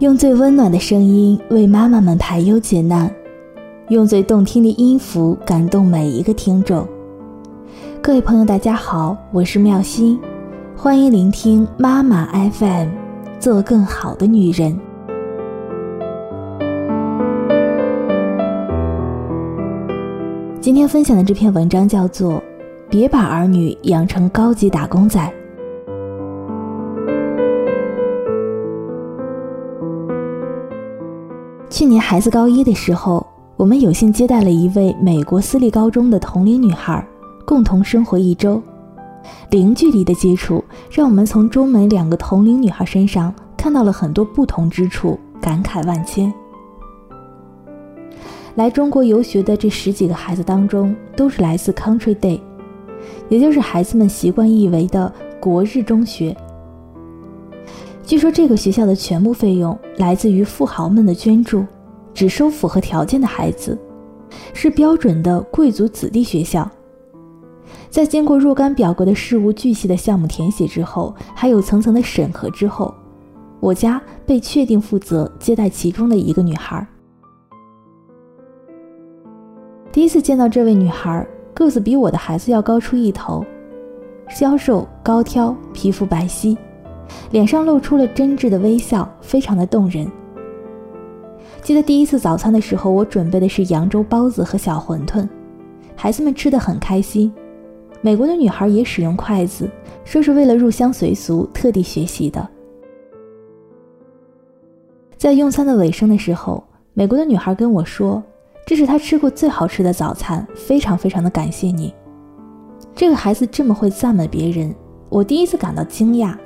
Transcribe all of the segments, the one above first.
用最温暖的声音为妈妈们排忧解难，用最动听的音符感动每一个听众。各位朋友，大家好，我是妙心，欢迎聆听妈妈 FM，做更好的女人。今天分享的这篇文章叫做《别把儿女养成高级打工仔》。去年孩子高一的时候，我们有幸接待了一位美国私立高中的同龄女孩，共同生活一周。零距离的接触，让我们从中美两个同龄女孩身上看到了很多不同之处，感慨万千。来中国游学的这十几个孩子当中，都是来自 Country Day，也就是孩子们习惯意为的国日中学。据说这个学校的全部费用来自于富豪们的捐助，只收符合条件的孩子，是标准的贵族子弟学校。在经过若干表格的事无巨细的项目填写之后，还有层层的审核之后，我家被确定负责接待其中的一个女孩。第一次见到这位女孩，个子比我的孩子要高出一头，消瘦高挑，皮肤白皙。脸上露出了真挚的微笑，非常的动人。记得第一次早餐的时候，我准备的是扬州包子和小馄饨，孩子们吃的很开心。美国的女孩也使用筷子，说是为了入乡随俗特地学习的。在用餐的尾声的时候，美国的女孩跟我说：“这是她吃过最好吃的早餐，非常非常的感谢你。”这个孩子这么会赞美别人，我第一次感到惊讶。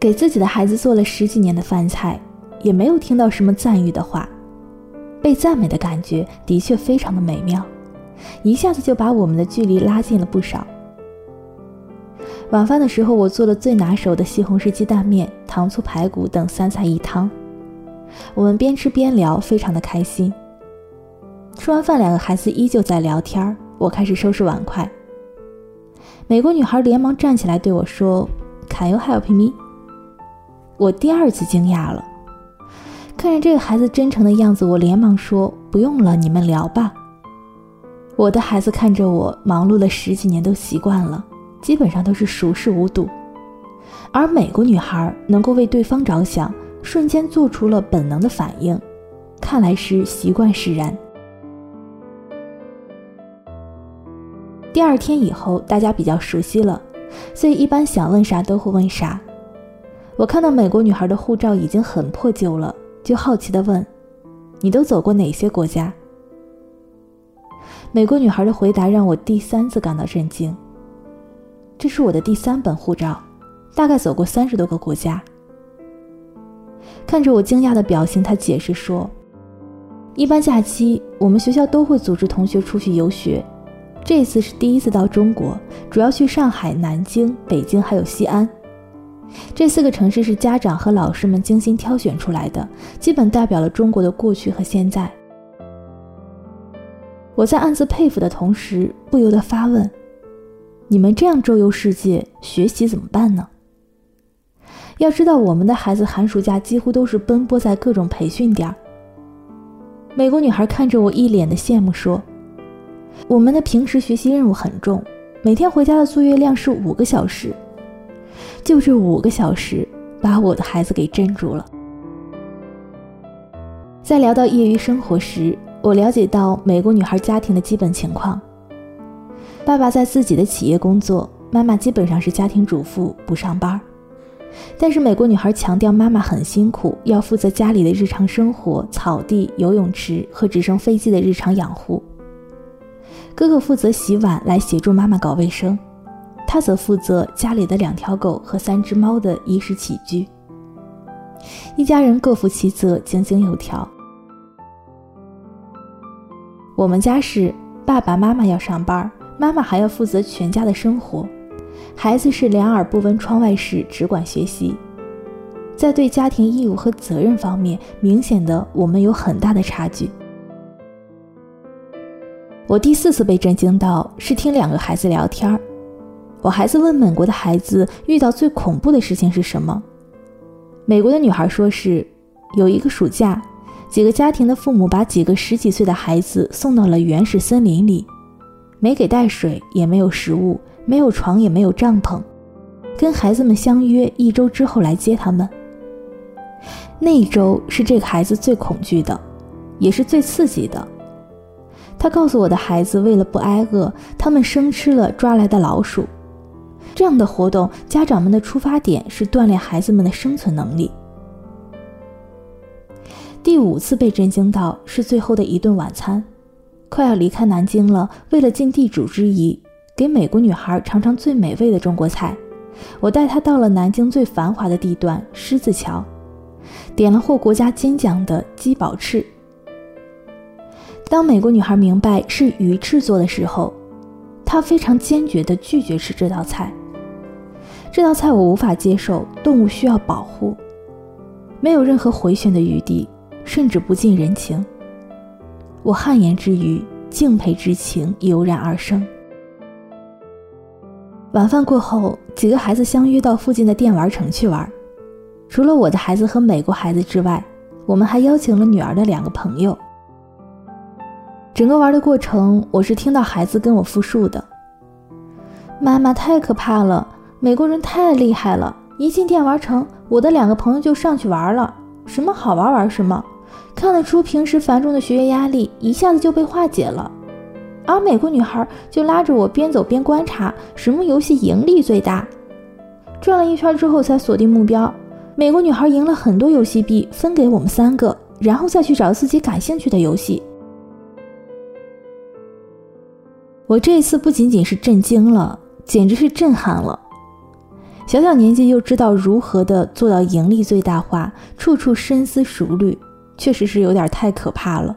给自己的孩子做了十几年的饭菜，也没有听到什么赞誉的话，被赞美的感觉的确非常的美妙，一下子就把我们的距离拉近了不少。晚饭的时候，我做了最拿手的西红柿鸡蛋面、糖醋排骨等三菜一汤，我们边吃边聊，非常的开心。吃完饭，两个孩子依旧在聊天我开始收拾碗筷。美国女孩连忙站起来对我说：“Can you help me？” 我第二次惊讶了，看着这个孩子真诚的样子，我连忙说：“不用了，你们聊吧。”我的孩子看着我，忙碌了十几年都习惯了，基本上都是熟视无睹。而美国女孩能够为对方着想，瞬间做出了本能的反应，看来是习惯使然。第二天以后，大家比较熟悉了，所以一般想问啥都会问啥。我看到美国女孩的护照已经很破旧了，就好奇地问：“你都走过哪些国家？”美国女孩的回答让我第三次感到震惊。这是我的第三本护照，大概走过三十多个国家。看着我惊讶的表情，她解释说：“一般假期我们学校都会组织同学出去游学，这次是第一次到中国，主要去上海、南京、北京还有西安。”这四个城市是家长和老师们精心挑选出来的，基本代表了中国的过去和现在。我在暗自佩服的同时，不由得发问：“你们这样周游世界，学习怎么办呢？”要知道，我们的孩子寒暑假几乎都是奔波在各种培训点儿。美国女孩看着我，一脸的羡慕说：“我们的平时学习任务很重，每天回家的作业量是五个小时。”就这五个小时，把我的孩子给镇住了。在聊到业余生活时，我了解到美国女孩家庭的基本情况：爸爸在自己的企业工作，妈妈基本上是家庭主妇，不上班。但是美国女孩强调，妈妈很辛苦，要负责家里的日常生活、草地、游泳池和直升飞机的日常养护。哥哥负责洗碗，来协助妈妈搞卫生。他则负责家里的两条狗和三只猫的衣食起居，一家人各负其责，井井有条。我们家是爸爸妈妈要上班，妈妈还要负责全家的生活，孩子是两耳不闻窗外事，只管学习。在对家庭义务和责任方面，明显的我们有很大的差距。我第四次被震惊到，是听两个孩子聊天儿。我孩子问美国的孩子遇到最恐怖的事情是什么？美国的女孩说是有一个暑假，几个家庭的父母把几个十几岁的孩子送到了原始森林里，没给带水，也没有食物，没有床，也没有帐篷，跟孩子们相约一周之后来接他们。那一周是这个孩子最恐惧的，也是最刺激的。他告诉我的孩子，为了不挨饿，他们生吃了抓来的老鼠。这样的活动，家长们的出发点是锻炼孩子们的生存能力。第五次被震惊到是最后的一顿晚餐，快要离开南京了。为了尽地主之谊，给美国女孩尝尝最美味的中国菜，我带她到了南京最繁华的地段狮子桥。点了获国家金奖的鸡宝翅。当美国女孩明白是鱼翅做的时候，他非常坚决地拒绝吃这道菜。这道菜我无法接受，动物需要保护，没有任何回旋的余地，甚至不近人情。我汗颜之余，敬佩之情油然而生。晚饭过后，几个孩子相约到附近的电玩城去玩。除了我的孩子和美国孩子之外，我们还邀请了女儿的两个朋友。整个玩的过程，我是听到孩子跟我复述的：“妈妈太可怕了，美国人太厉害了！一进电玩城，我的两个朋友就上去玩了，什么好玩玩什么，看得出平时繁重的学业压力一下子就被化解了。而美国女孩就拉着我边走边观察，什么游戏盈利最大，转了一圈之后才锁定目标。”美国女孩赢了很多游戏币，分给我们三个，然后再去找自己感兴趣的游戏。我这一次不仅仅是震惊了，简直是震撼了。小小年纪就知道如何的做到盈利最大化，处处深思熟虑，确实是有点太可怕了。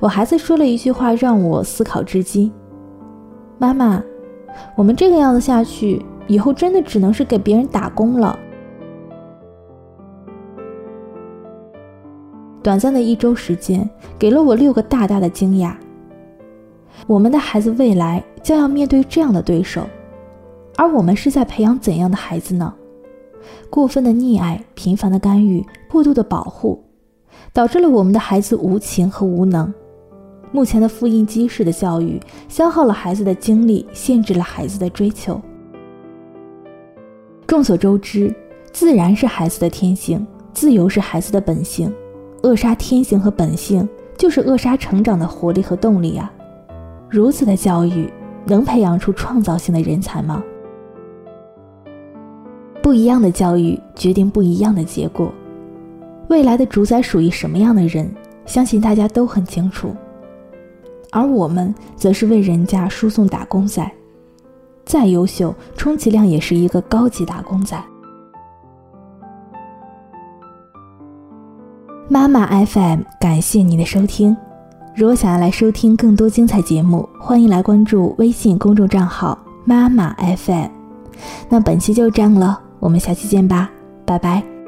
我孩子说了一句话让我思考至今：妈妈，我们这个样子下去，以后真的只能是给别人打工了。短暂的一周时间，给了我六个大大的惊讶。我们的孩子未来将要面对这样的对手，而我们是在培养怎样的孩子呢？过分的溺爱、频繁的干预、过度的保护，导致了我们的孩子无情和无能。目前的复印机式的教育，消耗了孩子的精力，限制了孩子的追求。众所周知，自然是孩子的天性，自由是孩子的本性。扼杀天性和本性，就是扼杀成长的活力和动力啊！如此的教育，能培养出创造性的人才吗？不一样的教育决定不一样的结果。未来的主宰属于什么样的人，相信大家都很清楚。而我们则是为人家输送打工仔，再优秀，充其量也是一个高级打工仔。妈妈 FM，感谢你的收听。如果想要来收听更多精彩节目，欢迎来关注微信公众账号妈妈 FM。那本期就这样了，我们下期见吧，拜拜。